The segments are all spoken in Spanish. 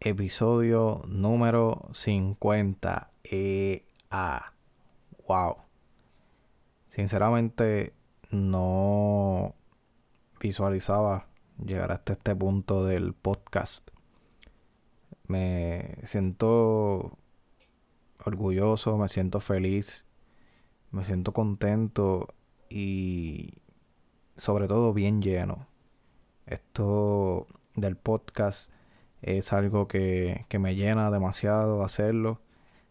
episodio número 50. EA. Wow. Sinceramente no visualizaba llegar hasta este punto del podcast. Me siento orgulloso, me siento feliz, me siento contento y sobre todo bien lleno. Esto del podcast es algo que, me llena demasiado hacerlo.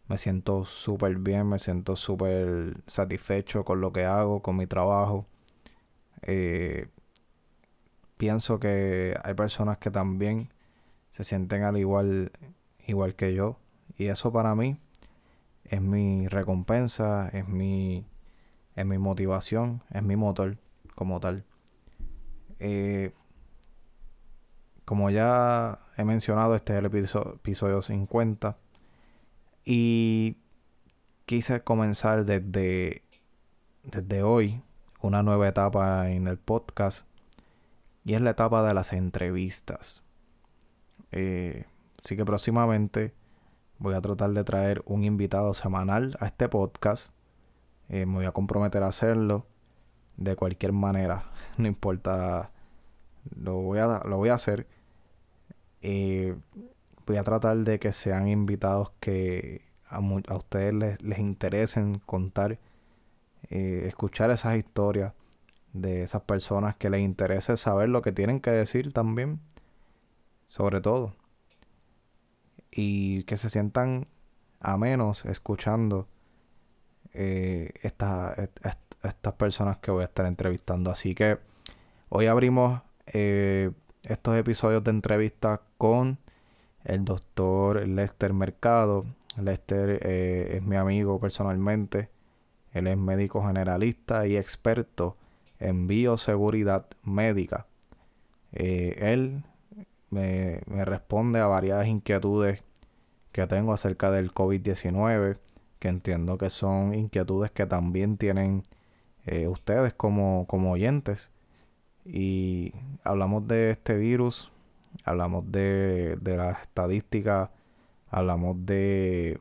Me siento súper bien, me siento súper satisfecho con lo que hago, con mi trabajo. Eh, pienso que hay personas que también se sienten al igual, igual que yo. Y eso para mí es mi recompensa, es mi, es mi motivación, es mi motor como tal. Eh, como ya he mencionado, este es el episodio, 50. Y quise comenzar desde, desde hoy una nueva etapa en el podcast. Y es la etapa de las entrevistas. Eh, así que próximamente voy a tratar de traer un invitado semanal a este podcast. Eh, me voy a comprometer a hacerlo de cualquier manera. No importa. Lo voy a, lo voy a hacer. Eh, voy a tratar de que sean invitados que a, ustedes les, interesen contar, eh, escuchar esas historias de esas personas que les interese saber lo que tienen que decir también, sobre todo. Y que se sientan a menos escuchando eh, estas personas que voy a estar entrevistando. Así que hoy abrimos estos episodios de entrevista con el doctor Lester Mercado. Lester eh, es mi amigo personalmente. Él es médico generalista y experto en bioseguridad médica. Eh, él me, responde a varias inquietudes que tengo acerca del COVID-19, que entiendo que son inquietudes que también tienen eh, ustedes como, como oyentes. Y hablamos de este virus, hablamos de, de las estadísticas, hablamos de,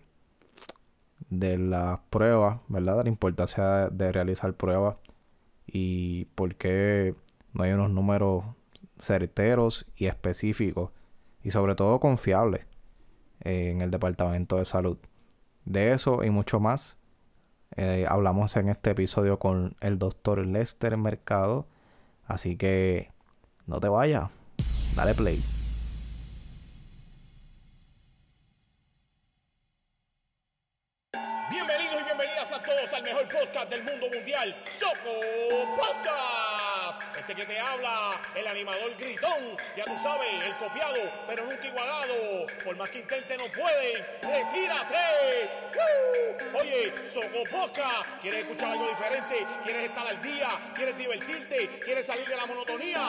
de las pruebas, ¿verdad? La importancia de realizar pruebas y por qué no hay unos números certeros y específicos y sobre todo confiables en el Departamento de Salud. De eso y mucho más eh, hablamos en este episodio con el doctor Lester Mercado Así que no te vayas. Dale play. Bienvenidos y bienvenidas a todos al mejor podcast del mundo mundial, Soco Podcast. Este que te habla, el animador gritón, ya tú sabes, el copiado, pero nunca igualado. Por más que intente no pueden, retírate. Oye, Soco Podcast, ¿quieres escuchar algo diferente? ¿Quieres estar al día? ¿Quieres divertirte? ¿Quieres salir de la monotonía?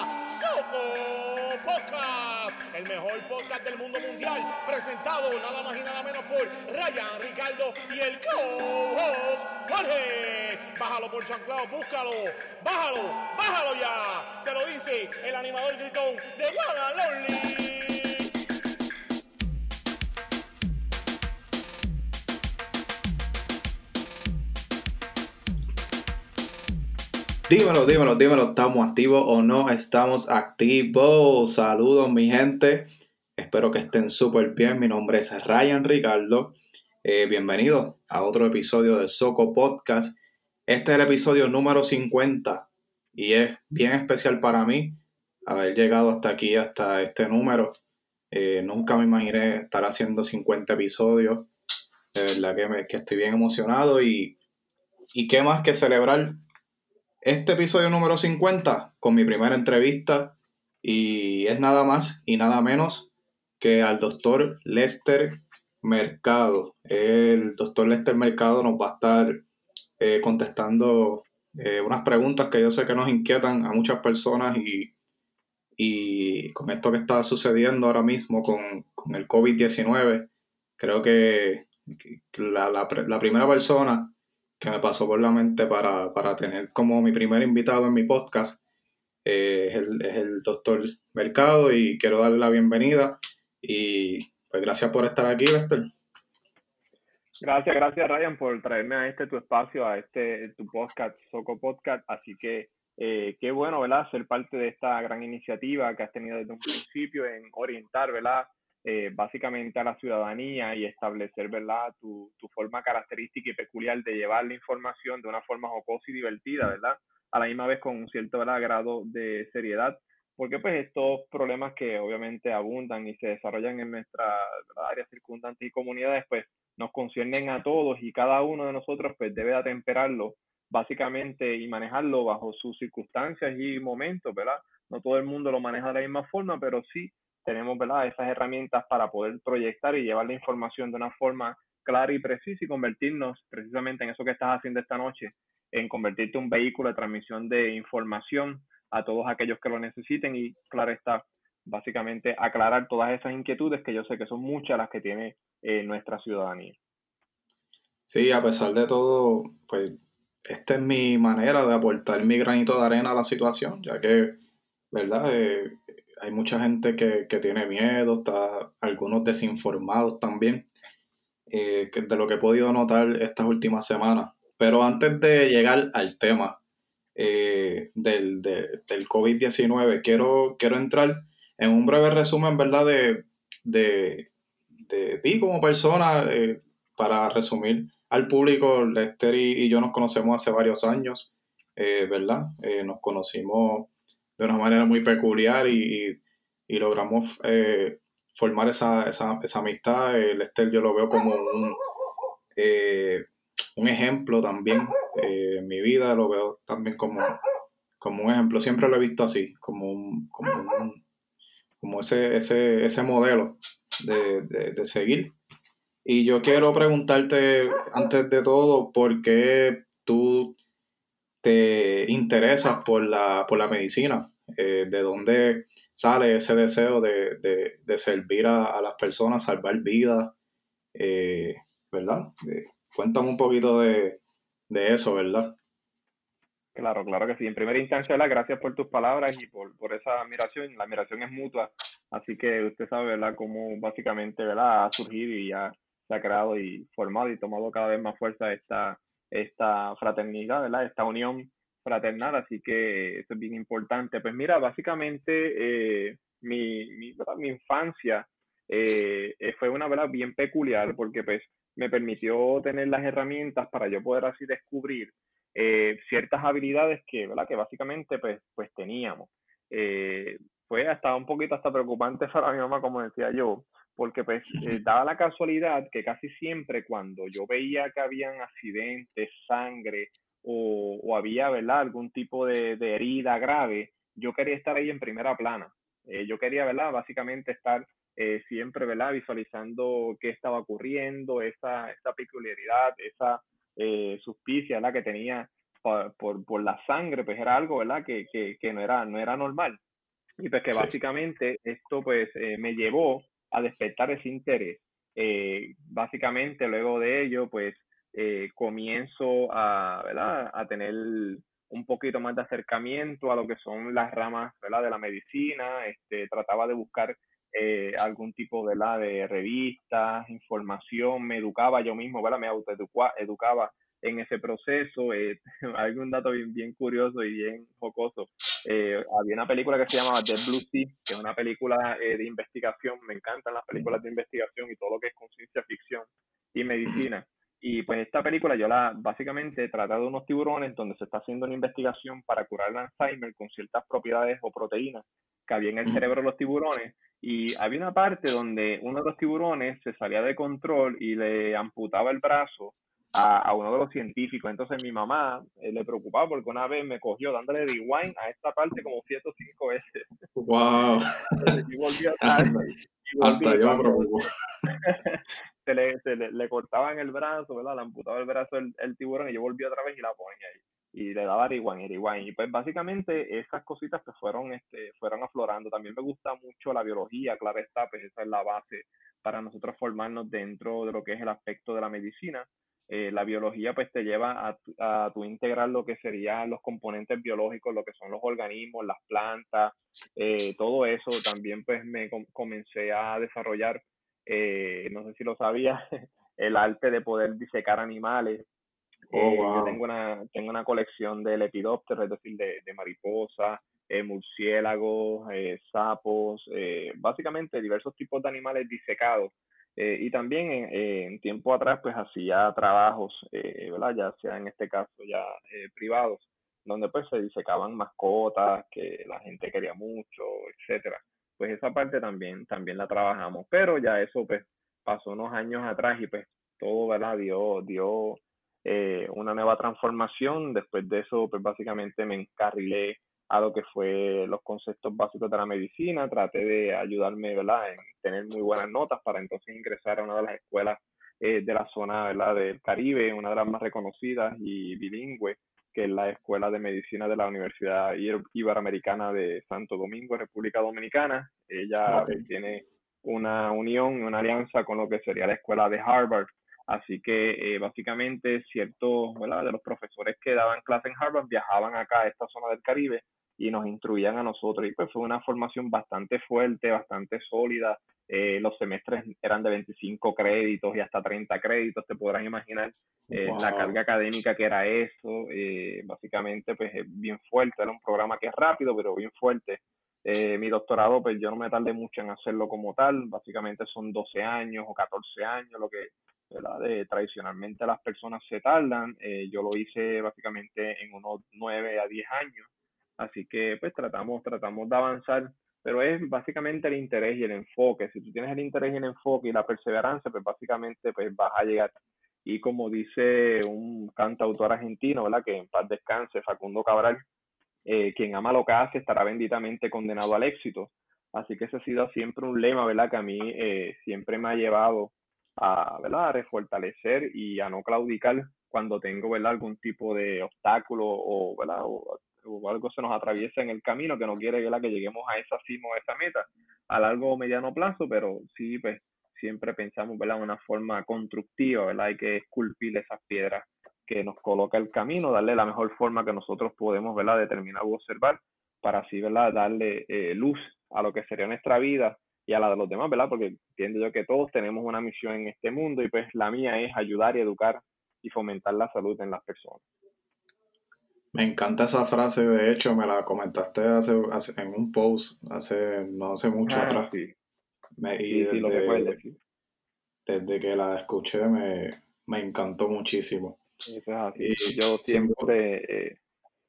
Soco Podcast, el mejor podcast del mundo mundial, presentado nada más y nada menos por Ryan, Ricardo y el co-host Jorge. Bájalo por San Claudio, búscalo, bájalo, bájalo ya. Te lo dice el animador gritón de Lonely. Dímelo, dímelo, dímelo, ¿estamos activos o no estamos activos? Saludos mi gente, espero que estén súper bien, mi nombre es Ryan Ricardo, eh, bienvenidos a otro episodio de Soco Podcast, este es el episodio número 50 y es bien especial para mí haber llegado hasta aquí, hasta este número. Eh, nunca me imaginé estar haciendo 50 episodios. De verdad que, me, que estoy bien emocionado y, y qué más que celebrar este episodio número 50 con mi primera entrevista y es nada más y nada menos que al doctor Lester Mercado. El doctor Lester Mercado nos va a estar eh, contestando eh, unas preguntas que yo sé que nos inquietan a muchas personas y, y con esto que está sucediendo ahora mismo con, el COVID-19, creo que la, primera persona que me pasó por la mente para, tener como mi primer invitado en mi podcast eh, es, el, doctor Mercado y quiero darle la bienvenida y pues gracias por estar aquí, Lester. Gracias, gracias Ryan por traerme a este tu espacio, a este tu podcast, Soco Podcast. Así que eh, qué bueno, ¿verdad? Ser parte de esta gran iniciativa que has tenido desde un principio en orientar, ¿verdad? Eh, básicamente a la ciudadanía y establecer, ¿verdad? Tu, tu forma característica y peculiar de llevar la información de una forma jocosa y divertida, ¿verdad? A la misma vez con un cierto grado de seriedad porque pues estos problemas que obviamente abundan y se desarrollan en nuestras áreas circundantes y comunidades, pues nos conciernen a todos y cada uno de nosotros pues debe atemperarlo básicamente y manejarlo bajo sus circunstancias y momentos, ¿verdad? No todo el mundo lo maneja de la misma forma, pero sí tenemos, ¿verdad? Esas herramientas para poder proyectar y llevar la información de una forma clara y precisa y convertirnos precisamente en eso que estás haciendo esta noche, en convertirte en un vehículo de transmisión de información a todos aquellos que lo necesiten y claro está, básicamente aclarar todas esas inquietudes que yo sé que son muchas las que tiene eh, nuestra ciudadanía. Sí, a pesar de todo, pues esta es mi manera de aportar mi granito de arena a la situación, ya que, ¿verdad? Eh, hay mucha gente que, tiene miedo, está algunos desinformados también, eh, de lo que he podido notar estas últimas semanas. Pero antes de llegar al tema, eh, del, del COVID-19. Quiero, quiero entrar en un breve resumen, ¿verdad? De, de, ti como persona, eh, para resumir al público, Lester y, yo nos conocemos hace varios años, eh, ¿verdad? nos conocimos de una manera muy peculiar y, logramos formar esa, esa, esa amistad. Lester yo lo veo como un un ejemplo también eh, en mi vida, lo veo también como, como un ejemplo, siempre lo he visto así, como, un, como, como ese, ese, ese modelo de, de, seguir. Y yo quiero preguntarte, antes de todo, ¿por qué tú te interesas por la, por la medicina? Eh, ¿De dónde sale ese deseo de, de, servir a, las personas, salvar vidas? Eh, ¿Verdad? Cuéntame un poquito de, eso, ¿verdad? Claro, claro que sí. En primera instancia, ¿verdad? gracias por tus palabras y por, por esa admiración. La admiración es mutua, así que usted sabe, ¿verdad?, cómo básicamente, ¿verdad?, ha surgido y ya se ha creado y formado y tomado cada vez más fuerza esta, esta fraternidad, ¿verdad?, esta unión fraternal, así que eso es bien importante. Pues mira, básicamente eh, mi, mi, mi, infancia eh, fue una verdad bien peculiar porque pues me permitió tener las herramientas para yo poder así descubrir eh, ciertas habilidades que, ¿verdad? que básicamente pues, pues teníamos. Eh, fue hasta un poquito hasta preocupante para mi mamá, como decía yo, porque pues eh, daba la casualidad que casi siempre cuando yo veía que habían accidentes, sangre o, o había ¿verdad? algún tipo de, de, herida grave, yo quería estar ahí en primera plana. yo quería, ¿verdad? Básicamente estar eh, siempre, ¿verdad? Visualizando qué estaba ocurriendo, esa, esa peculiaridad, esa eh, suspicia, ¿verdad? Que tenía por, por, la sangre, pues era algo, ¿verdad? Que, que, que no, era, no era normal. Y pues que básicamente esto pues eh, me llevó a despertar ese interés. Eh, básicamente luego de ello pues comienzo a, ¿verdad? a tener un poquito más de acercamiento a lo que son las ramas ¿verdad? de la medicina, este, trataba de buscar eh, algún tipo ¿verdad? de revistas, información, me educaba yo mismo, ¿verdad? me autoeducaba en ese proceso. Eh, hay un dato bien, bien, curioso y bien jocoso. Eh, había una película que se llamaba Dead Blue Sea, que es una película de investigación. Me encantan las películas de investigación y todo lo que es con ciencia ficción y medicina. Y pues esta película yo la básicamente trata de unos tiburones donde se está haciendo una investigación para curar el Alzheimer con ciertas propiedades o proteínas que había en el cerebro de los tiburones. Y había una parte donde uno de los tiburones se salía de control y le amputaba el brazo a, a uno de los científicos. Entonces mi mamá eh, le preocupaba porque una vez me cogió dándole rewind a esta parte como siete o cinco veces. ¡Wow! y volví a Hasta yo me preocupo. se le, se le, le, cortaban el brazo, ¿verdad? Le amputaba el brazo el, el, tiburón y yo volví otra vez y la ponía ahí. Y le daba rewind y. Y pues básicamente esas cositas pues fueron, este, fueron aflorando. También me gusta mucho la biología, claro está, pues esa es la base para nosotros formarnos dentro de lo que es el aspecto de la medicina. Eh, la biología pues te lleva a, a tu integrar lo que serían los componentes biológicos, lo que son los organismos, las plantas, eh, todo eso también pues me comencé a desarrollar eh, no sé si lo sabía, el arte de poder disecar animales. Oh, Eh, Yo wow. tengo una, tengo una colección de lepidópteros, es decir, de, de mariposas, eh, murciélagos, eh, sapos, eh, básicamente diversos tipos de animales disecados. Y también en, tiempo atrás, pues hacía trabajos, eh, ¿verdad? Ya sea en este caso ya privados, donde pues se disecaban mascotas que la gente quería mucho, etcétera. Pues esa parte también, también la trabajamos, pero ya eso pues pasó unos años atrás y pues todo, ¿verdad? Dio, dio eh, una nueva transformación. Después de eso, pues básicamente me encarrilé a lo que fue los conceptos básicos de la medicina. Traté de ayudarme, ¿verdad? En tener muy buenas notas para entonces ingresar a una de las escuelas eh, de la zona, ¿verdad? Del Caribe, una de las más reconocidas y bilingüe, que es la Escuela de Medicina de la Universidad Iber- Iberoamericana de Santo Domingo, República Dominicana. Ella tiene una unión, una alianza con lo que sería la escuela de Harvard. Así que eh, básicamente ciertos ¿verdad? de los profesores que daban clase en Harvard viajaban acá a esta zona del Caribe y nos instruían a nosotros. Y pues fue una formación bastante fuerte, bastante sólida. Eh, los semestres eran de 25 créditos y hasta 30 créditos, te podrás imaginar eh, la carga académica que era eso. eh, básicamente pues es bien fuerte, era un programa que es rápido, pero bien fuerte. Eh, mi doctorado, pues yo no me tardé mucho en hacerlo como tal, básicamente son 12 años o 14 años, lo que De, tradicionalmente las personas se tardan, eh, yo lo hice básicamente en unos 9 a 10 años, así que pues tratamos, tratamos de avanzar, pero es básicamente el interés y el enfoque, si tú tienes el interés y el enfoque y la perseverancia, pues básicamente pues vas a llegar. Y como dice un cantautor argentino, ¿verdad? Que en paz descanse, Facundo Cabral, eh, quien ama lo que hace estará benditamente condenado al éxito. Así que ese ha sido siempre un lema, ¿verdad? Que a mí eh, siempre me ha llevado a, ¿verdad? a refortalecer y a no claudicar cuando tengo, ¿verdad? Algún tipo de obstáculo o, ¿verdad? O, algo se nos atraviesa en el camino que no quiere, ¿verdad? Que lleguemos a esa cima o a esa meta a largo o mediano plazo, pero sí, pues siempre pensamos, ¿verdad? Una forma constructiva, ¿verdad? Hay que esculpir esas piedras que nos coloca el camino, darle la mejor forma que nosotros podemos, ¿verdad? Determinar o observar para así, ¿verdad? Darle eh, luz a lo que sería nuestra vida y a la de los demás, ¿verdad? Porque entiendo yo que todos tenemos una misión en este mundo y pues la mía es ayudar y educar y fomentar la salud en las personas. Me encanta esa frase, de hecho, me la comentaste hace, hace- en un post, hace no hace mucho Ah, atrás. sí, Me- y sí, sí, lo desde, recuerdo, sí. desde que la escuché me, me encantó muchísimo. Eso es así. Y Yo siempre, eh,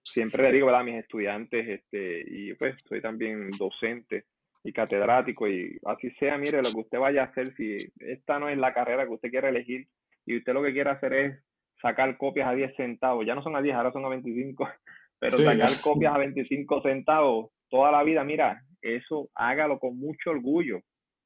siempre le digo, ¿verdad? A mis estudiantes, este, y pues soy también docente y catedrático, y así sea, mire, lo que usted vaya a hacer, si esta no es la carrera que usted quiere elegir, y usted lo que quiere hacer es sacar copias a 10 centavos, ya no son a 10, ahora son a 25, pero sí, sacar copias a 25 centavos toda la vida, mira, eso hágalo con mucho orgullo,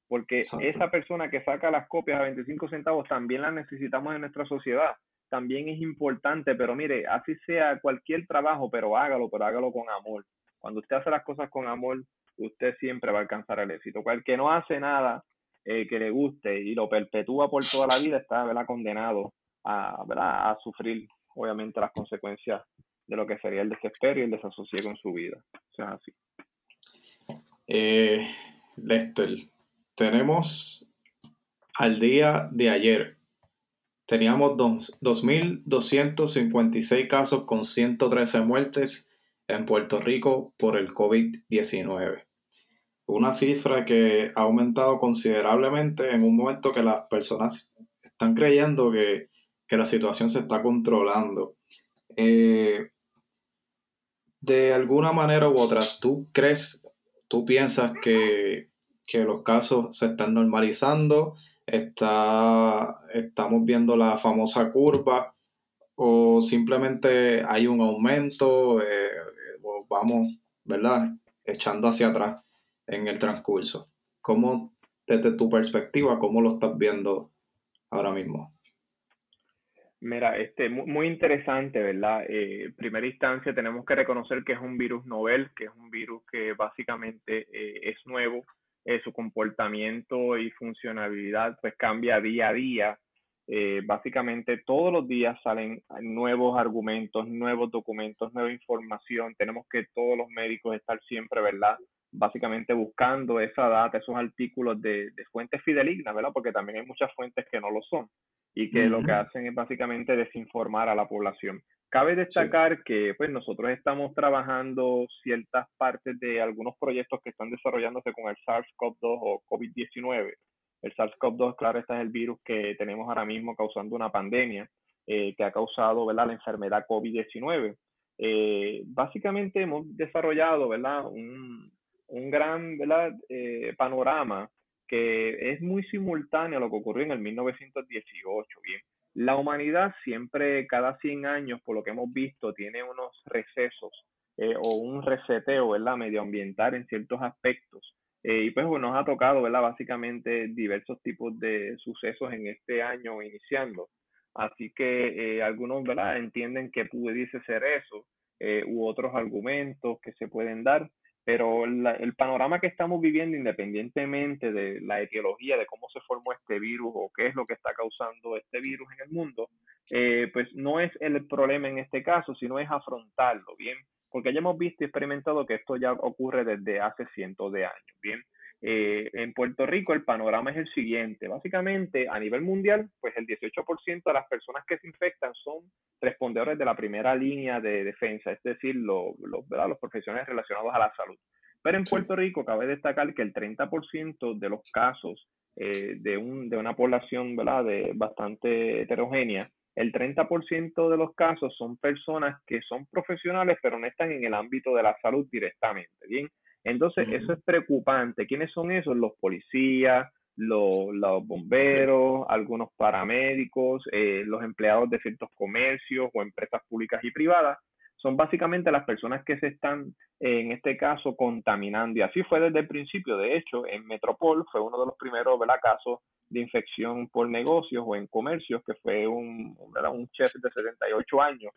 porque exacto. esa persona que saca las copias a 25 centavos también las necesitamos en nuestra sociedad también es importante, pero mire, así sea cualquier trabajo, pero hágalo, pero hágalo con amor. Cuando usted hace las cosas con amor, usted siempre va a alcanzar el éxito. El que no hace nada eh, que le guste y lo perpetúa por toda la vida está ¿verdad? condenado a, sufrir, obviamente, las consecuencias de lo que sería el desespero y el desasosiego en su vida. O sea, así. Eh, Lester, tenemos al día de ayer, teníamos dos- 2.256 casos con 113 muertes en Puerto Rico por el COVID-19. Una cifra que ha aumentado considerablemente en un momento que las personas están creyendo que, que la situación se está controlando. Eh, de alguna manera u otra, ¿tú crees, tú piensas que, que los casos se están normalizando? Está, ¿Estamos viendo la famosa curva? ¿O simplemente hay un aumento? eh, vamos, ¿verdad? Echando hacia atrás en el transcurso. ¿Cómo, desde tu perspectiva, cómo lo estás viendo ahora mismo? Mira, este, mu- muy interesante, ¿verdad? Eh, primera instancia tenemos que reconocer que es un virus novel, que es un virus que básicamente eh, es nuevo, eh, su comportamiento y funcionalidad pues cambia día a día. Eh, básicamente todos los días salen nuevos argumentos, nuevos documentos, nueva información. Tenemos que todos los médicos estar siempre, ¿verdad? básicamente buscando esa data, esos artículos de, fuentes fidelignas, ¿verdad? Porque también hay muchas fuentes que no lo son y que lo que hacen es básicamente desinformar a la población. Cabe destacar que pues nosotros estamos trabajando ciertas partes de algunos proyectos que están desarrollándose con el SARS-CoV-2 o COVID-19. El SARS-CoV-2, claro, este es el virus que tenemos ahora mismo causando una pandemia eh, que ha causado ¿verdad? la enfermedad COVID-19. Eh, básicamente hemos desarrollado ¿verdad? Un, un gran ¿verdad? Eh, panorama que es muy simultáneo a lo que ocurrió en el 1918. Bien, la humanidad siempre, cada 100 años, por lo que hemos visto, tiene unos recesos o un reseteo ¿verdad? medioambiental en ciertos aspectos. Eh, y pues nos ha tocado ¿verdad? básicamente diversos tipos de sucesos en este año iniciando. Así que eh, algunos ¿verdad? entienden que pudiese ser eso, u otros argumentos que se pueden dar pero el panorama que estamos viviendo, independientemente de la etiología, de cómo se formó este virus o qué es lo que está causando este virus en el mundo, eh, pues no es el problema en este caso, sino es afrontarlo, ¿bien? Porque ya hemos visto y experimentado que esto ya ocurre desde hace cientos de años, ¿bien? Eh, en Puerto Rico el panorama es el siguiente. Básicamente, a nivel mundial, pues el 18% de las personas que se infectan son respondedores de la primera línea de defensa, es decir, los profesionales relacionados a la salud. Pero en Puerto Rico cabe destacar que el 30% de los casos eh, de, un, de una población ¿verdad? De bastante heterogénea, el 30% de los casos son personas que son profesionales pero no están en el ámbito de la salud directamente. Bien, entonces, eso es preocupante. ¿Quiénes son esos? Los policías, los, bomberos, algunos paramédicos, eh, los empleados de ciertos comercios o empresas públicas y privadas. Son básicamente las personas que se están, en este caso, contaminando. Y así fue desde el principio. De hecho, en Metropol fue uno de los primeros casos de infección por negocios o en comercios, que fue un, un chef de 78 años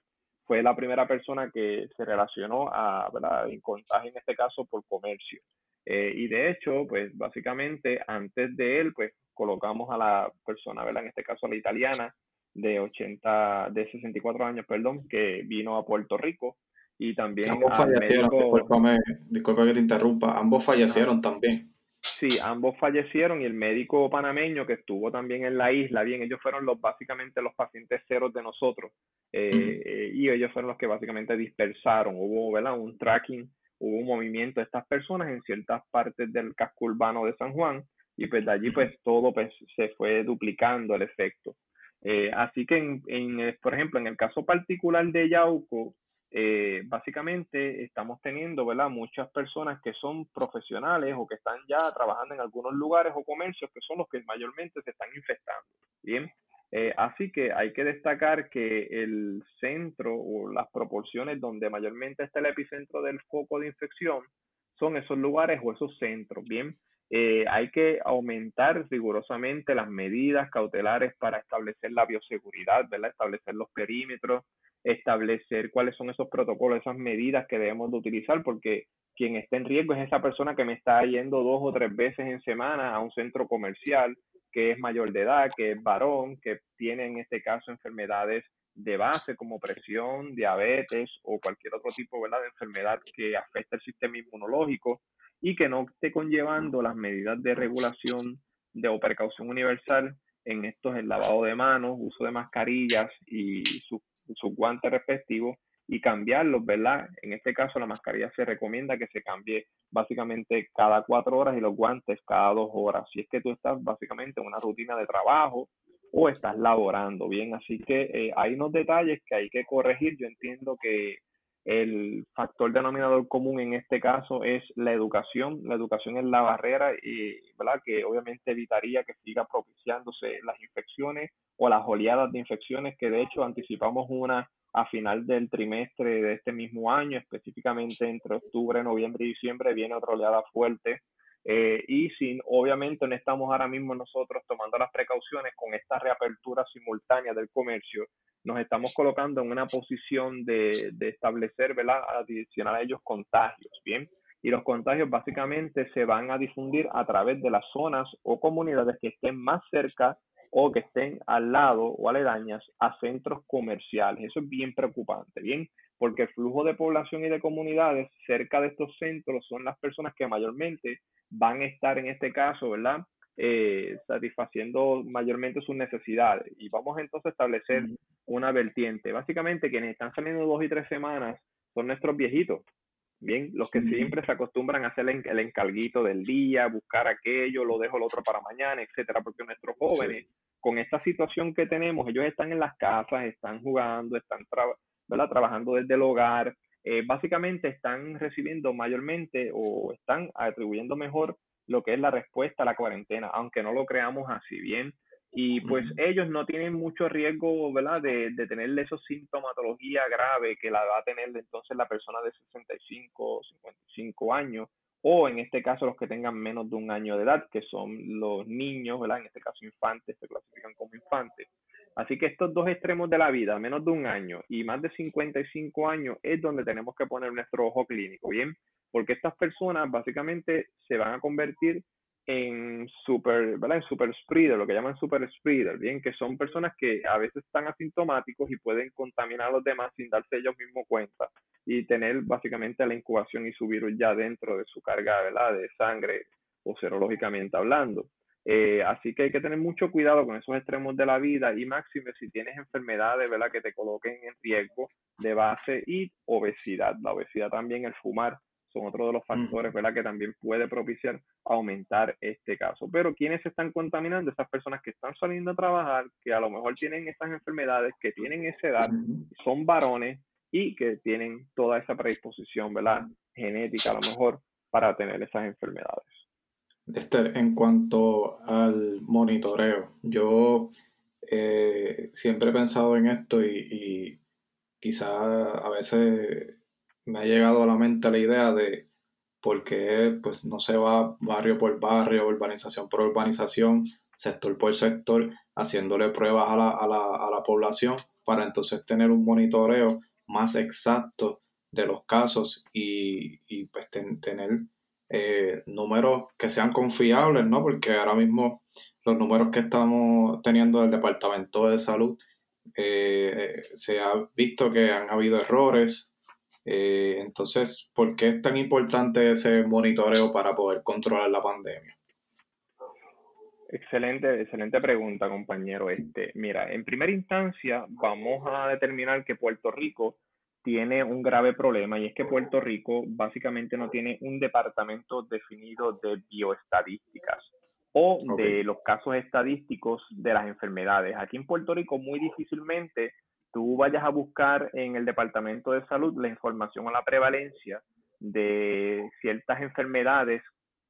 fue la primera persona que se relacionó a, ¿verdad? En contagio en este caso por comercio. Eh, y de hecho, pues básicamente antes de él, pues colocamos a la persona, ¿verdad? En este caso a la italiana de 80, de 64 años, perdón, que vino a Puerto Rico y también ambos fallecieron, disculpa que te interrumpa, ambos fallecieron también. Sí, ambos fallecieron y el médico panameño que estuvo también en la isla, bien, ellos fueron los básicamente los pacientes ceros de nosotros eh, eh, y ellos fueron los que básicamente dispersaron, hubo ¿verdad? un tracking, hubo un movimiento de estas personas en ciertas partes del casco urbano de San Juan y pues de allí pues todo pues se fue duplicando el efecto. Eh, así que, en, en, por ejemplo, en el caso particular de Yauco, eh, básicamente estamos teniendo ¿verdad? muchas personas que son profesionales o que están ya trabajando en algunos lugares o comercios que son los que mayormente se están infectando. Bien, eh, así que hay que destacar que el centro o las proporciones donde mayormente está el epicentro del foco de infección son esos lugares o esos centros. Bien, eh, hay que aumentar rigurosamente las medidas cautelares para establecer la bioseguridad, ¿verdad? establecer los perímetros, establecer cuáles son esos protocolos, esas medidas que debemos de utilizar, porque quien está en riesgo es esa persona que me está yendo dos o tres veces en semana a un centro comercial, que es mayor de edad, que es varón, que tiene en este caso enfermedades de base como presión, diabetes o cualquier otro tipo de enfermedad que afecta el sistema inmunológico y que no esté conllevando las medidas de regulación de o precaución universal en estos el lavado de manos, uso de mascarillas y sus sus guantes respectivos y cambiarlos, ¿verdad? En este caso la mascarilla se recomienda que se cambie básicamente cada cuatro horas y los guantes cada dos horas. Si es que tú estás básicamente en una rutina de trabajo o estás laborando, ¿bien? Así que eh, hay unos detalles que hay que corregir. Yo entiendo que el factor denominador común en este caso es la educación. La educación es la barrera y, ¿verdad? Que obviamente evitaría que siga propiciándose las infecciones o las oleadas de infecciones que de hecho anticipamos una a final del trimestre de este mismo año, específicamente entre octubre, noviembre y diciembre viene otra oleada fuerte. Eh, y sin, obviamente no estamos ahora mismo nosotros tomando las precauciones con esta reapertura simultánea del comercio, nos estamos colocando en una posición de, de establecer, ¿verdad? Adicional a ellos contagios, ¿bien? Y los contagios básicamente se van a difundir a través de las zonas o comunidades que estén más cerca o que estén al lado o aledañas a centros comerciales. Eso es bien preocupante, ¿bien? Porque el flujo de población y de comunidades cerca de estos centros son las personas que mayormente van a estar en este caso, ¿verdad? Eh, satisfaciendo mayormente sus necesidades. Y vamos entonces a establecer una vertiente. Básicamente, quienes están saliendo dos y tres semanas son nuestros viejitos. Bien, los que siempre se acostumbran a hacer el encarguito del día, buscar aquello, lo dejo el otro para mañana, etcétera, porque nuestros jóvenes, con esta situación que tenemos, ellos están en las casas, están jugando, están trabajando desde el hogar, eh, básicamente están recibiendo mayormente o están atribuyendo mejor lo que es la respuesta a la cuarentena, aunque no lo creamos así bien. Y pues ellos no tienen mucho riesgo, ¿verdad?, de, de tener esa sintomatología grave que la va a tener entonces la persona de 65 o 55 años, o en este caso los que tengan menos de un año de edad, que son los niños, ¿verdad?, en este caso infantes, se clasifican como infantes. Así que estos dos extremos de la vida, menos de un año y más de 55 años, es donde tenemos que poner nuestro ojo clínico, ¿bien? Porque estas personas básicamente se van a convertir en super, ¿verdad? En super spreader, lo que llaman super spreader, bien, que son personas que a veces están asintomáticos y pueden contaminar a los demás sin darse ellos mismos cuenta y tener básicamente la incubación y su virus ya dentro de su carga, ¿verdad? De sangre o serológicamente hablando. Eh, así que hay que tener mucho cuidado con esos extremos de la vida y máxime si tienes enfermedades, ¿verdad? Que te coloquen en riesgo de base y obesidad. La obesidad también, el fumar, son otro de los factores, ¿verdad? Que también puede propiciar aumentar este caso. Pero ¿quiénes se están contaminando? Esas personas que están saliendo a trabajar, que a lo mejor tienen estas enfermedades, que tienen esa edad, son varones y que tienen toda esa predisposición, ¿verdad? Genética a lo mejor para tener esas enfermedades. Este, en cuanto al monitoreo, yo eh, siempre he pensado en esto y, y quizá a veces me ha llegado a la mente la idea de por qué pues, no se va barrio por barrio, urbanización por urbanización, sector por sector, haciéndole pruebas a la, a la, a la población para entonces tener un monitoreo más exacto de los casos y, y pues tener eh, números que sean confiables, ¿no? Porque ahora mismo los números que estamos teniendo del Departamento de Salud eh, se ha visto que han habido errores, eh, entonces, ¿por qué es tan importante ese monitoreo para poder controlar la pandemia? Excelente, excelente pregunta, compañero. Este, mira, en primera instancia vamos a determinar que Puerto Rico tiene un grave problema y es que Puerto Rico básicamente no tiene un departamento definido de bioestadísticas o de los casos estadísticos de las enfermedades. Aquí en Puerto Rico muy difícilmente tú vayas a buscar en el Departamento de Salud la información o la prevalencia de ciertas enfermedades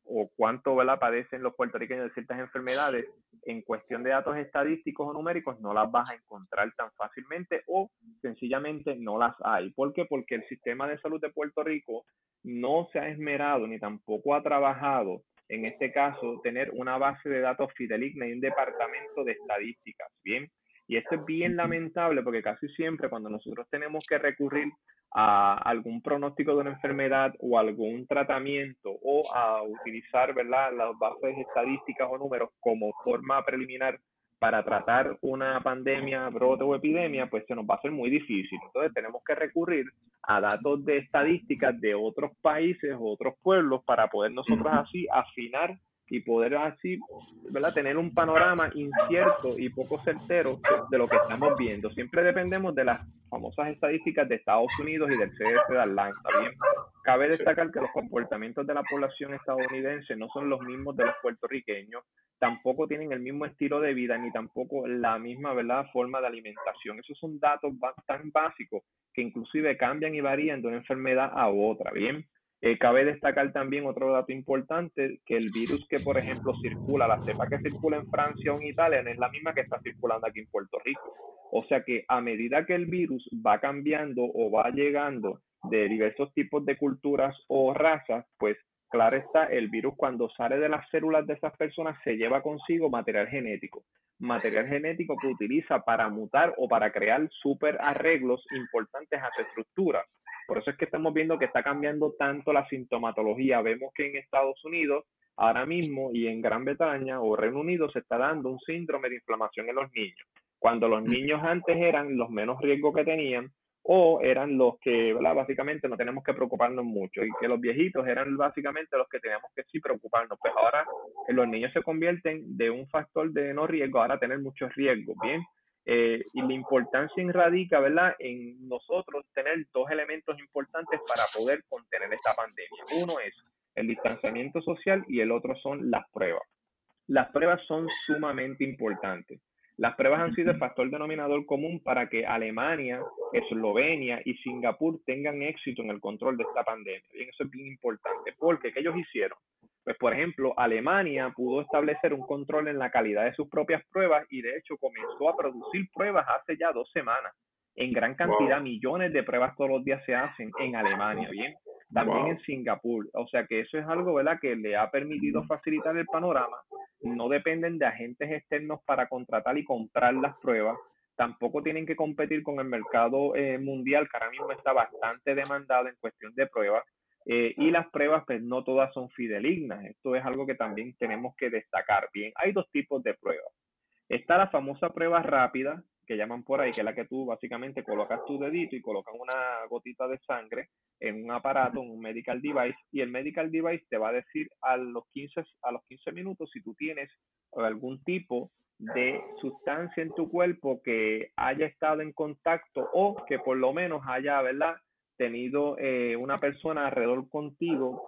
o cuánto ¿verdad? padecen los puertorriqueños de ciertas enfermedades, en cuestión de datos estadísticos o numéricos no las vas a encontrar tan fácilmente o sencillamente no las hay. ¿Por qué? Porque el sistema de salud de Puerto Rico no se ha esmerado ni tampoco ha trabajado, en este caso, tener una base de datos fideligna y un departamento de estadísticas. Bien, y esto es bien lamentable porque casi siempre cuando nosotros tenemos que recurrir a algún pronóstico de una enfermedad o algún tratamiento o a utilizar ¿verdad? las bases estadísticas o números como forma preliminar para tratar una pandemia, brote o epidemia, pues se nos va a hacer muy difícil. Entonces tenemos que recurrir a datos de estadísticas de otros países o otros pueblos para poder nosotros así afinar y poder así ¿verdad? tener un panorama incierto y poco certero de lo que estamos viendo. Siempre dependemos de las famosas estadísticas de Estados Unidos y del CDC de Atlanta. Bien, cabe destacar que los comportamientos de la población estadounidense no son los mismos de los puertorriqueños, tampoco tienen el mismo estilo de vida ni tampoco la misma ¿verdad? forma de alimentación. Esos son datos tan básicos que inclusive cambian y varían de una enfermedad a otra. Bien, eh, cabe destacar también otro dato importante, que el virus que, por ejemplo, circula, la cepa que circula en Francia o en Italia, no es la misma que está circulando aquí en Puerto Rico. O sea que a medida que el virus va cambiando o va llegando de diversos tipos de culturas o razas, pues claro está, el virus cuando sale de las células de esas personas se lleva consigo material genético. Material genético que utiliza para mutar o para crear super arreglos importantes a su estructura. Por eso es que estamos viendo que está cambiando tanto la sintomatología. Vemos que en Estados Unidos ahora mismo y en Gran Bretaña o Reino Unido se está dando un síndrome de inflamación en los niños. Cuando los niños antes eran los menos riesgos que tenían, o eran los que. Básicamente no tenemos que preocuparnos mucho y que los viejitos eran básicamente los que teníamos que sí preocuparnos. Pues ahora los niños se convierten de un factor de no riesgo ahora tener muchos riesgos, ¿bien? Eh, y la importancia radica, ¿verdad?, en nosotros tener dos elementos importantes para poder contener esta pandemia. Uno es el distanciamiento social y el otro son las pruebas. Las pruebas son sumamente importantes. Las pruebas han sido el factor denominador común para que Alemania, Eslovenia y Singapur tengan éxito en el control de esta pandemia. Bien, eso es bien importante, porque ¿qué ellos hicieron? Pues, por ejemplo, Alemania pudo establecer un control en la calidad de sus propias pruebas y de hecho comenzó a producir pruebas hace ya dos semanas. En gran cantidad, millones de pruebas todos los días se hacen en Alemania, ¿bien? También en Singapur. O sea que eso es algo, ¿verdad?, que le ha permitido facilitar el panorama no dependen de agentes externos para contratar y comprar las pruebas. Tampoco tienen que competir con el mercado eh, mundial, que ahora mismo está bastante demandado en cuestión de pruebas. Eh, y las pruebas, pues no todas son fidelignas. Esto es algo que también tenemos que destacar. Bien, hay dos tipos de pruebas. Está la famosa prueba rápida, que llaman por ahí, que es la que tú básicamente colocas tu dedito y colocas una gotita de sangre en un aparato, un medical device, y el medical device te va a decir a los 15, a los 15 minutos si tú tienes algún tipo de sustancia en tu cuerpo que haya estado en contacto o que por lo menos haya, ¿verdad?, tenido eh, una persona alrededor contigo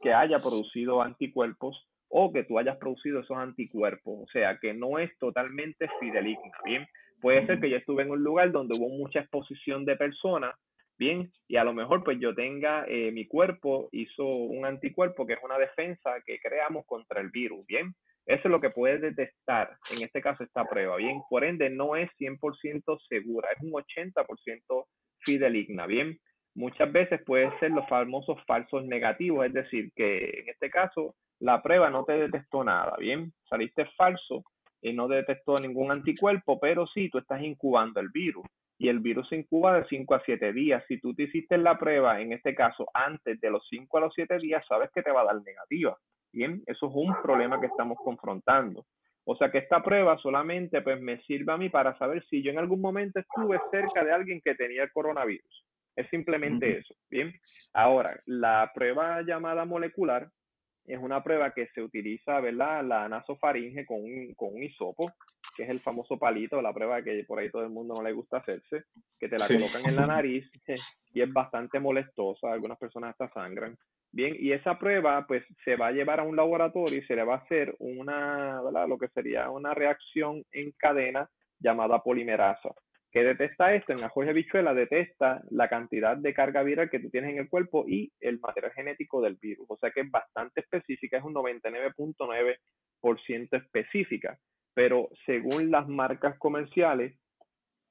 que haya producido anticuerpos o que tú hayas producido esos anticuerpos. O sea, que no es totalmente fideligna, ¿bien? Puede ser que yo estuve en un lugar donde hubo mucha exposición de personas, bien, y a lo mejor pues yo tenga, eh, mi cuerpo hizo un anticuerpo que es una defensa que creamos contra el virus, bien. Eso es lo que puede detectar, en este caso, esta prueba, bien. Por ende, no es 100% segura, es un 80% fideligna, bien. Muchas veces puede ser los famosos falsos negativos, es decir, que en este caso la prueba no te detectó nada, bien. Saliste falso, y no detectó ningún anticuerpo, pero sí, tú estás incubando el virus. Y el virus se incuba de 5 a 7 días. Si tú te hiciste la prueba, en este caso, antes de los 5 a los 7 días, sabes que te va a dar negativa. Bien, eso es un problema que estamos confrontando. O sea que esta prueba solamente pues me sirve a mí para saber si yo en algún momento estuve cerca de alguien que tenía el coronavirus. Es simplemente eso. Bien. Ahora, la prueba llamada molecular es una prueba que se utiliza, ¿verdad? La nasofaringe con un, con un hisopo, que es el famoso palito, la prueba que por ahí todo el mundo no le gusta hacerse, que te la colocan en la nariz y es bastante molestosa, algunas personas hasta sangran. Bien, y esa prueba pues se va a llevar a un laboratorio y se le va a hacer una, ¿verdad? Lo que sería una reacción en cadena llamada polimerasa. ¿Qué detecta esto? En la Jorge Bichuela detecta la cantidad de carga viral que tú tienes en el cuerpo y el material genético del virus. O sea que es bastante específica, es un 99.9% específica. Pero según las marcas comerciales,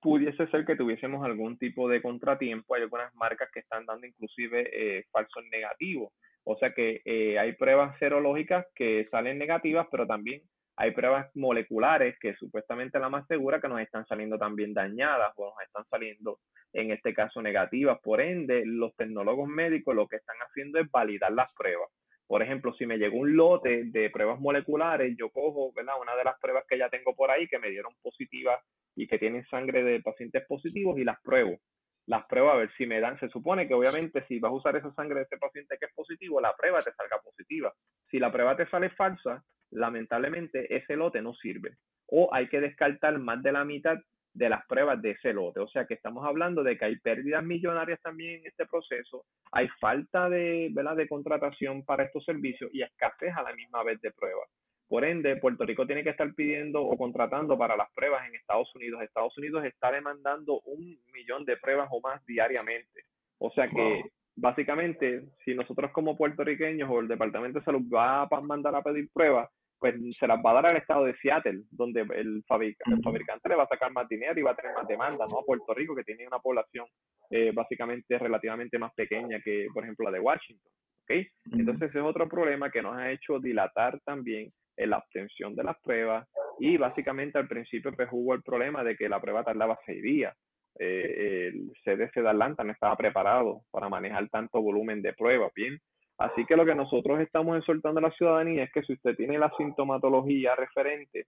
pudiese ser que tuviésemos algún tipo de contratiempo. Hay algunas marcas que están dando inclusive eh, falsos negativos. O sea que eh, hay pruebas serológicas que salen negativas, pero también hay pruebas moleculares que supuestamente la más segura que nos están saliendo también dañadas o nos están saliendo en este caso negativas. Por ende, los tecnólogos médicos lo que están haciendo es validar las pruebas. Por ejemplo, si me llegó un lote de pruebas moleculares, yo cojo una de las pruebas que ya tengo por ahí que me dieron positivas y que tienen sangre de pacientes positivos y las pruebo. Las pruebo a ver si me dan. Se supone que obviamente si vas a usar esa sangre de ese paciente que es positivo, la prueba te salga positiva. Si la prueba te sale falsa, lamentablemente ese lote no sirve. O hay que descartar más de la mitad de las pruebas de ese lote. O sea que estamos hablando de que hay pérdidas millonarias también en este proceso, hay falta de, ¿verdad? de contratación para estos servicios y escasez a la misma vez de pruebas. Por ende, Puerto Rico tiene que estar pidiendo o contratando para las pruebas en Estados Unidos. Estados Unidos está demandando un millón de pruebas o más diariamente. O sea que básicamente, si nosotros como puertorriqueños o el Departamento de Salud va a mandar a pedir pruebas, pues se las va a dar al estado de Seattle, donde el, fabricante le va a sacar más dinero y va a tener más demanda, ¿no? A Puerto Rico, que tiene una población eh, básicamente relativamente más pequeña que, por ejemplo, la de Washington, ¿ok? Entonces es otro problema que nos ha hecho dilatar también en la obtención de las pruebas y básicamente al principio pues hubo el problema de que la prueba tardaba seis días. Eh, el CDC de Atlanta no estaba preparado para manejar tanto volumen de pruebas, ¿bien? Así que lo que nosotros estamos exhortando a la ciudadanía es que si usted tiene la sintomatología referente,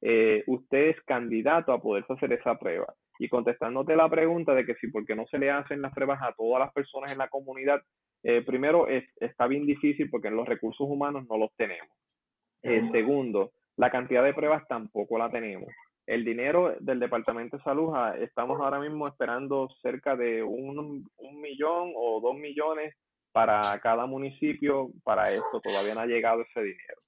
eh, usted es candidato a poderse hacer esa prueba. Y contestándote la pregunta de que si por qué no se le hacen las pruebas a todas las personas en la comunidad, eh, primero es, está bien difícil porque los recursos humanos no los tenemos. Eh, segundo, la cantidad de pruebas tampoco la tenemos. El dinero del Departamento de Salud, ah, estamos ahora mismo esperando cerca de un, un millón o dos millones para cada municipio para esto. Todavía no ha llegado ese dinero.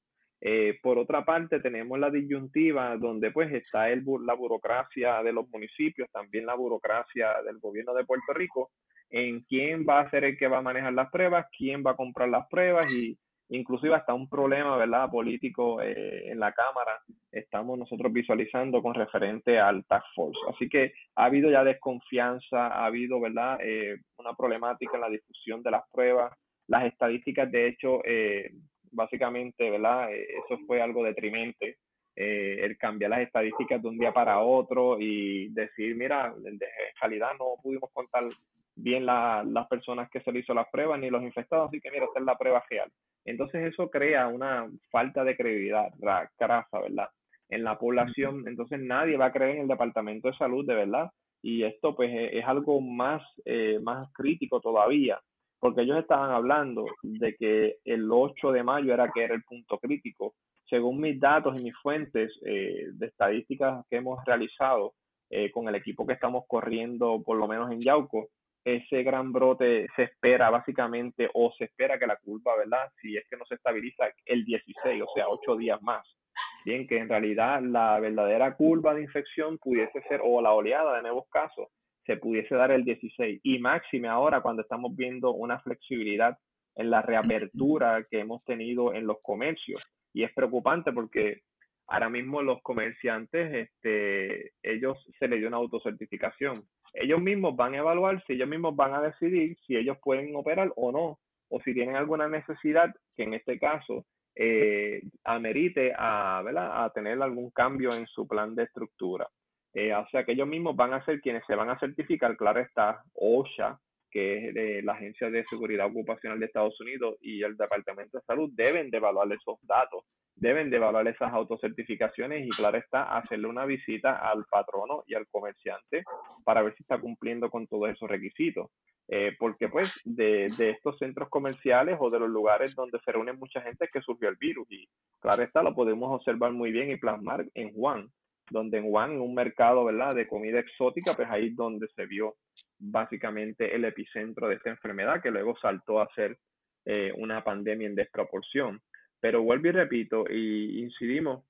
Eh, por otra parte, tenemos la disyuntiva donde pues está el, la burocracia de los municipios, también la burocracia del gobierno de Puerto Rico, en quién va a ser el que va a manejar las pruebas, quién va a comprar las pruebas y inclusive hasta un problema, ¿verdad?, político eh, en la Cámara estamos nosotros visualizando con referente al Task Force. Así que ha habido ya desconfianza, ha habido, ¿verdad?, eh, una problemática en la difusión de las pruebas. Las estadísticas, de hecho, eh, básicamente, ¿verdad? Eh, eso fue algo detrimente, eh, el cambiar las estadísticas de un día para otro y decir, mira, en realidad no pudimos contar bien las personas que se le hizo las pruebas ni los infectados, así que mira, esta es la prueba real. Entonces eso crea una falta de credibilidad, grasa, ¿verdad? En la población, entonces nadie va a creer en el Departamento de Salud, de verdad, y esto pues es, algo más, eh, más crítico todavía, porque ellos estaban hablando de que el 8 de mayo era que era el punto crítico. Según mis datos y mis fuentes eh, de estadísticas que hemos realizado eh, con el equipo que estamos corriendo, por lo menos en Yauco, ese gran brote se espera básicamente, o se espera que la curva, ¿verdad? Si es que no se estabiliza el 16, o sea, 8 días más. Bien, que en realidad la verdadera curva de infección pudiese ser, o la oleada de nuevos casos, se pudiese dar el 16 y máxime ahora cuando estamos viendo una flexibilidad en la reapertura que hemos tenido en los comercios y es preocupante porque ahora mismo los comerciantes este ellos se les dio una autocertificación. Ellos mismos van a evaluar si ellos mismos van a decidir si ellos pueden operar o no o si tienen alguna necesidad que en este caso eh, amerite a, a tener algún cambio en su plan de estructura. Eh, o sea que ellos mismos van a ser quienes se van a certificar, claro está, OSHA, que es la Agencia de Seguridad Ocupacional de Estados Unidos y el Departamento de Salud deben de evaluar esos datos, deben de evaluar esas autocertificaciones y claro está, hacerle una visita al patrono y al comerciante para ver si está cumpliendo con todos esos requisitos. Eh, porque pues de, de, estos centros comerciales o de los lugares donde se reúne mucha gente es que surgió el virus y claro está, lo podemos observar muy bien y plasmar en Juan donde en Wuhan, en un mercado, ¿verdad?, de comida exótica, pues ahí es donde se vio básicamente el epicentro de esta enfermedad, que luego saltó a ser eh, una pandemia en desproporción. Pero vuelvo y repito, y incidimos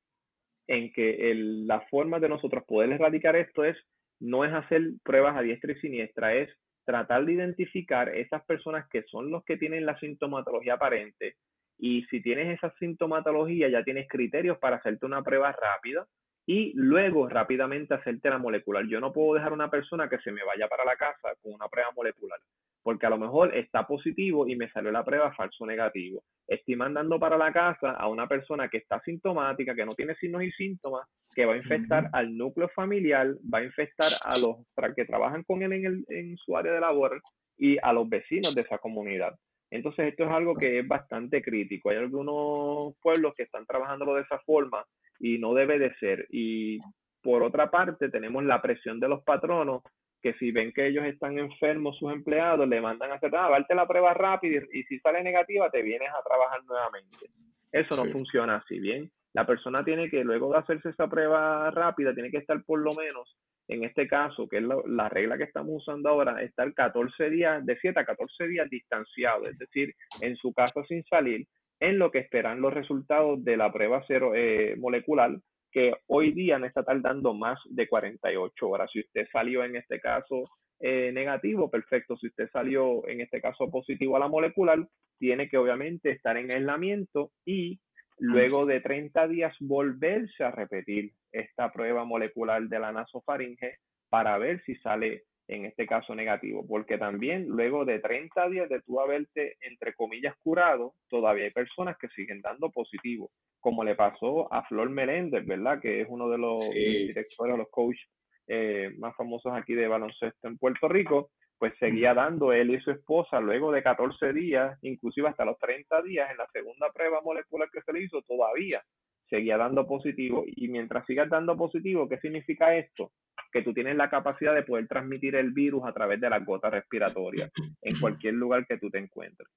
en que la forma de nosotros poder erradicar esto es, no es hacer pruebas a diestra y siniestra, es tratar de identificar esas personas que son los que tienen la sintomatología aparente, y si tienes esa sintomatología, ya tienes criterios para hacerte una prueba rápida, y luego rápidamente hacerte la molecular. Yo no puedo dejar a una persona que se me vaya para la casa con una prueba molecular, porque a lo mejor está positivo y me salió la prueba falso negativo. Estoy mandando para la casa a una persona que está sintomática, que no tiene signos y síntomas, que va a infectar al núcleo familiar, va a infectar a los que trabajan con él en, el, en su área de labor y a los vecinos de esa comunidad. Entonces esto es algo que es bastante crítico. Hay algunos pueblos que están trabajándolo de esa forma y no debe de ser. Y por otra parte, tenemos la presión de los patronos que si ven que ellos están enfermos, sus empleados, le mandan a hacer, ah, darte la prueba rápida y, si sale negativa, te vienes a trabajar nuevamente. Eso no funciona así, ¿bien? La persona tiene que, luego de hacerse esa prueba rápida, tiene que estar por lo menos, en este caso, que es la, regla que estamos usando ahora, estar 14 días, de 7 a 14 días distanciado, es decir, en su casa sin salir, en lo que esperan los resultados de la prueba cero eh, molecular, que hoy día no está tardando más de 48 horas. Si usted salió en este caso eh, negativo, perfecto. Si usted salió en este caso positivo a la molecular, tiene que obviamente estar en aislamiento y luego de 30 días volverse a repetir esta prueba molecular de la nasofaringe para ver si sale en este caso negativo, porque también luego de 30 días de tú haberte, entre comillas, curado, todavía hay personas que siguen dando positivo, como le pasó a Flor Meléndez, ¿verdad? Que es uno de los directores, los coaches eh, más famosos aquí de baloncesto en Puerto Rico, pues seguía dando él y su esposa luego de 14 días, inclusive hasta los 30 días en la segunda prueba molecular que se le hizo, todavía seguía dando positivo. Y mientras sigas dando positivo, ¿qué significa esto? que tú tienes la capacidad de poder transmitir el virus a través de las gotas respiratorias en cualquier lugar que tú te encuentres.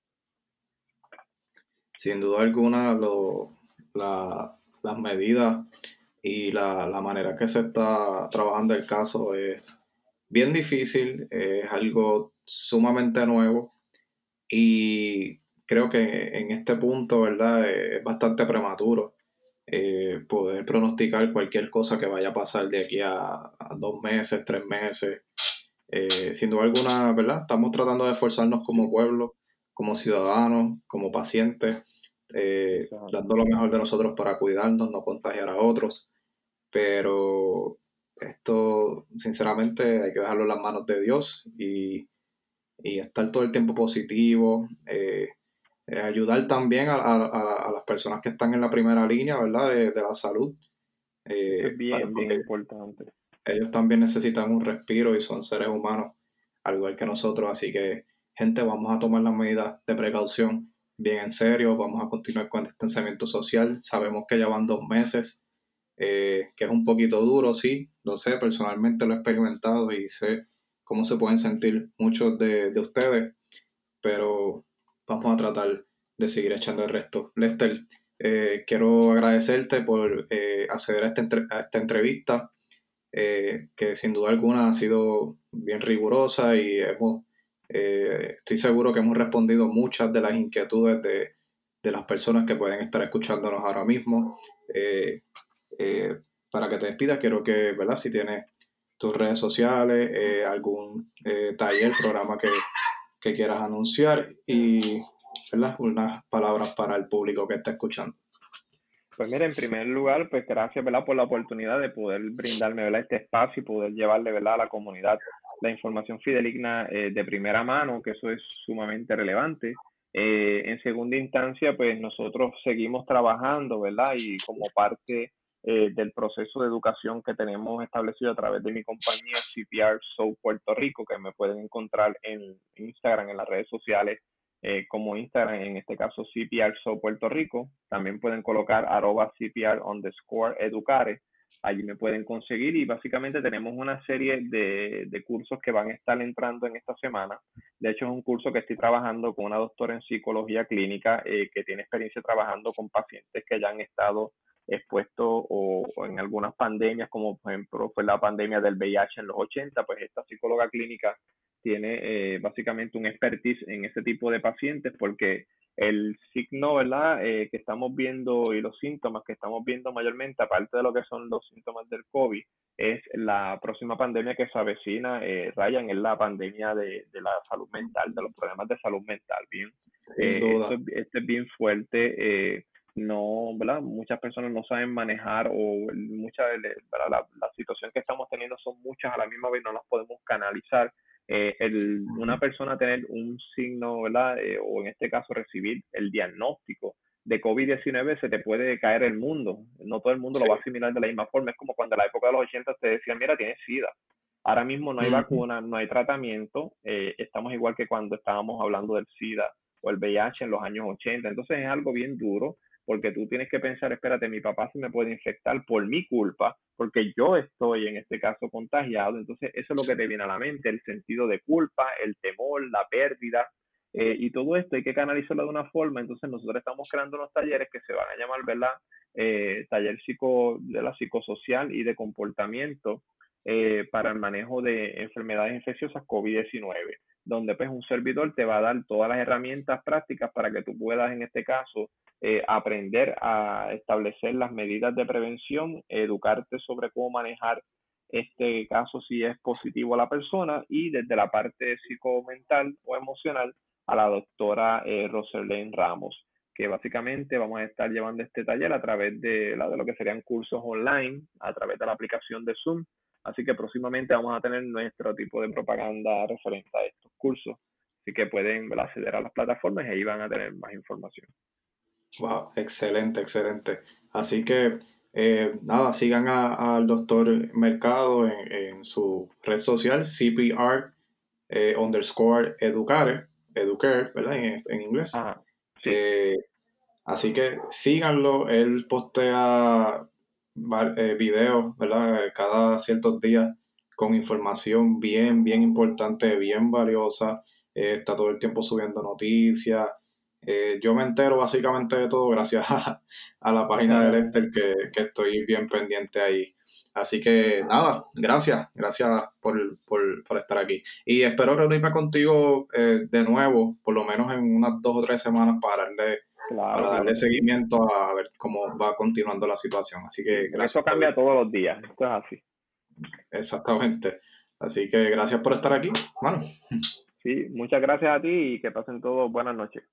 Sin duda alguna, lo, las medidas y la, la, manera que se está trabajando el caso es bien difícil, es algo sumamente nuevo y creo que en este punto, ¿verdad? Es bastante prematuro eh, poder pronosticar cualquier cosa que vaya a pasar de aquí a, dos meses, tres meses. Eh, sin duda alguna, ¿verdad? Estamos tratando de esforzarnos como pueblo, como ciudadanos, como pacientes, eh, dando lo mejor de nosotros para cuidarnos, no contagiar a otros. Pero esto, sinceramente, hay que dejarlo en las manos de Dios y, y estar todo el tiempo positivo. Eh, eh, ayudar también a, las personas que están en la primera línea, ¿verdad? De, la salud. Eh, es bien, bien importante. Ellos también necesitan un respiro y son seres humanos, al igual que nosotros. Así que, gente, vamos a tomar las medidas de precaución bien en serio. Vamos a continuar con el distanciamiento social. Sabemos que ya van dos meses, eh, que es un poquito duro, sí, lo sé, personalmente lo he experimentado y sé cómo se pueden sentir muchos de, de ustedes, pero vamos a tratar de seguir echando el resto. Lester, eh, quiero agradecerte por eh, acceder a esta, esta entrevista, eh, que sin duda alguna ha sido bien rigurosa y hemos, estoy seguro que hemos respondido muchas de las inquietudes de, las personas que pueden estar escuchándonos ahora mismo. para que te despidas, quiero que, ¿verdad? Si tienes tus redes sociales, algún taller, programa que, que quieras anunciar y unas palabras para el público que está escuchando. Pues mira, en primer lugar, pues gracias ¿verdad? por la oportunidad de poder brindarme ¿verdad? este espacio y poder llevarle ¿verdad? a la comunidad la información fideligna eh, de primera mano, que eso es sumamente relevante. Eh, en segunda instancia, pues nosotros seguimos trabajando, ¿verdad? Y como parte eh, del proceso de educación que tenemos establecido a través de mi compañía CPR Show Puerto Rico, que me pueden encontrar en Instagram, en las redes sociales, eh, como Instagram, en este caso CPR Show Puerto Rico. También pueden colocar arroba CPR underscore educare. Allí me pueden conseguir y básicamente tenemos una serie de, de, cursos que van a estar entrando en esta semana. De hecho, es un curso que estoy trabajando con una doctora en psicología clínica eh, que tiene experiencia trabajando con pacientes que ya han estado expuesto o, en algunas pandemias, como por ejemplo fue la pandemia del VIH en los 80, pues esta psicóloga clínica tiene eh, básicamente un expertise en ese tipo de pacientes porque el signo ¿verdad? Eh, que estamos viendo y los síntomas que estamos viendo mayormente, aparte de lo que son los síntomas del COVID, es la próxima pandemia que se avecina, eh, Ryan, es la pandemia de, de, la salud mental, de los problemas de salud mental, ¿bien? Eh, esto, esto, es bien fuerte no, ¿verdad? Muchas personas no saben manejar o mucha la, la, situación que estamos teniendo son muchas a la misma vez, no las podemos canalizar. Eh, el, una persona tener un signo, ¿verdad? Eh, o en este caso recibir el diagnóstico de COVID-19 se te puede caer el mundo. No todo el mundo lo va a asimilar de la misma forma. Es como cuando en la época de los 80 te decían, mira, tienes SIDA. Ahora mismo no hay vacuna, no hay tratamiento. Eh, estamos igual que cuando estábamos hablando del SIDA o el VIH en los años 80. Entonces es algo bien duro porque tú tienes que pensar, espérate, mi papá se me puede infectar por mi culpa, porque yo estoy en este caso contagiado, entonces eso es lo que te viene a la mente, el sentido de culpa, el temor, la pérdida, eh, y todo esto hay que canalizarlo de una forma, entonces nosotros estamos creando unos talleres que se van a llamar, ¿verdad? Eh, taller psico, de la psicosocial y de comportamiento eh, para el manejo de enfermedades infecciosas COVID-19, donde pues un servidor te va a dar todas las herramientas prácticas para que tú puedas en este caso eh, aprender a establecer las medidas de prevención, educarte sobre cómo manejar este caso si es positivo a la persona y desde la parte psicomental o emocional a la doctora eh, Ramos, que básicamente vamos a estar llevando este taller a través de, de lo que serían cursos online, a través de la aplicación de Zoom. Así que próximamente vamos a tener nuestro tipo de propaganda referente a estos cursos. Así que pueden acceder a las plataformas y ahí van a tener más información. Wow, excelente, excelente. Así que eh, nada, sigan al doctor Mercado en, su red social, CPR eh, underscore educare, educare, ¿verdad? En, inglés. Eh, así que síganlo, él postea videos, ¿verdad? Cada ciertos días con información bien, bien importante, bien valiosa. Eh, está todo el tiempo subiendo noticias. Eh, yo me entero básicamente de todo gracias a, la página de Lester que, que, estoy bien pendiente ahí. Así que nada, gracias, gracias por, estar aquí. Y espero reunirme contigo eh, de nuevo, por lo menos en unas dos o tres semanas para darle, para darle seguimiento a ver cómo va continuando la situación. Así que gracias. Eso cambia todos los días, esto es así. Exactamente. Así que gracias por estar aquí, mano. Sí, muchas gracias a ti y que pasen todos buenas noches.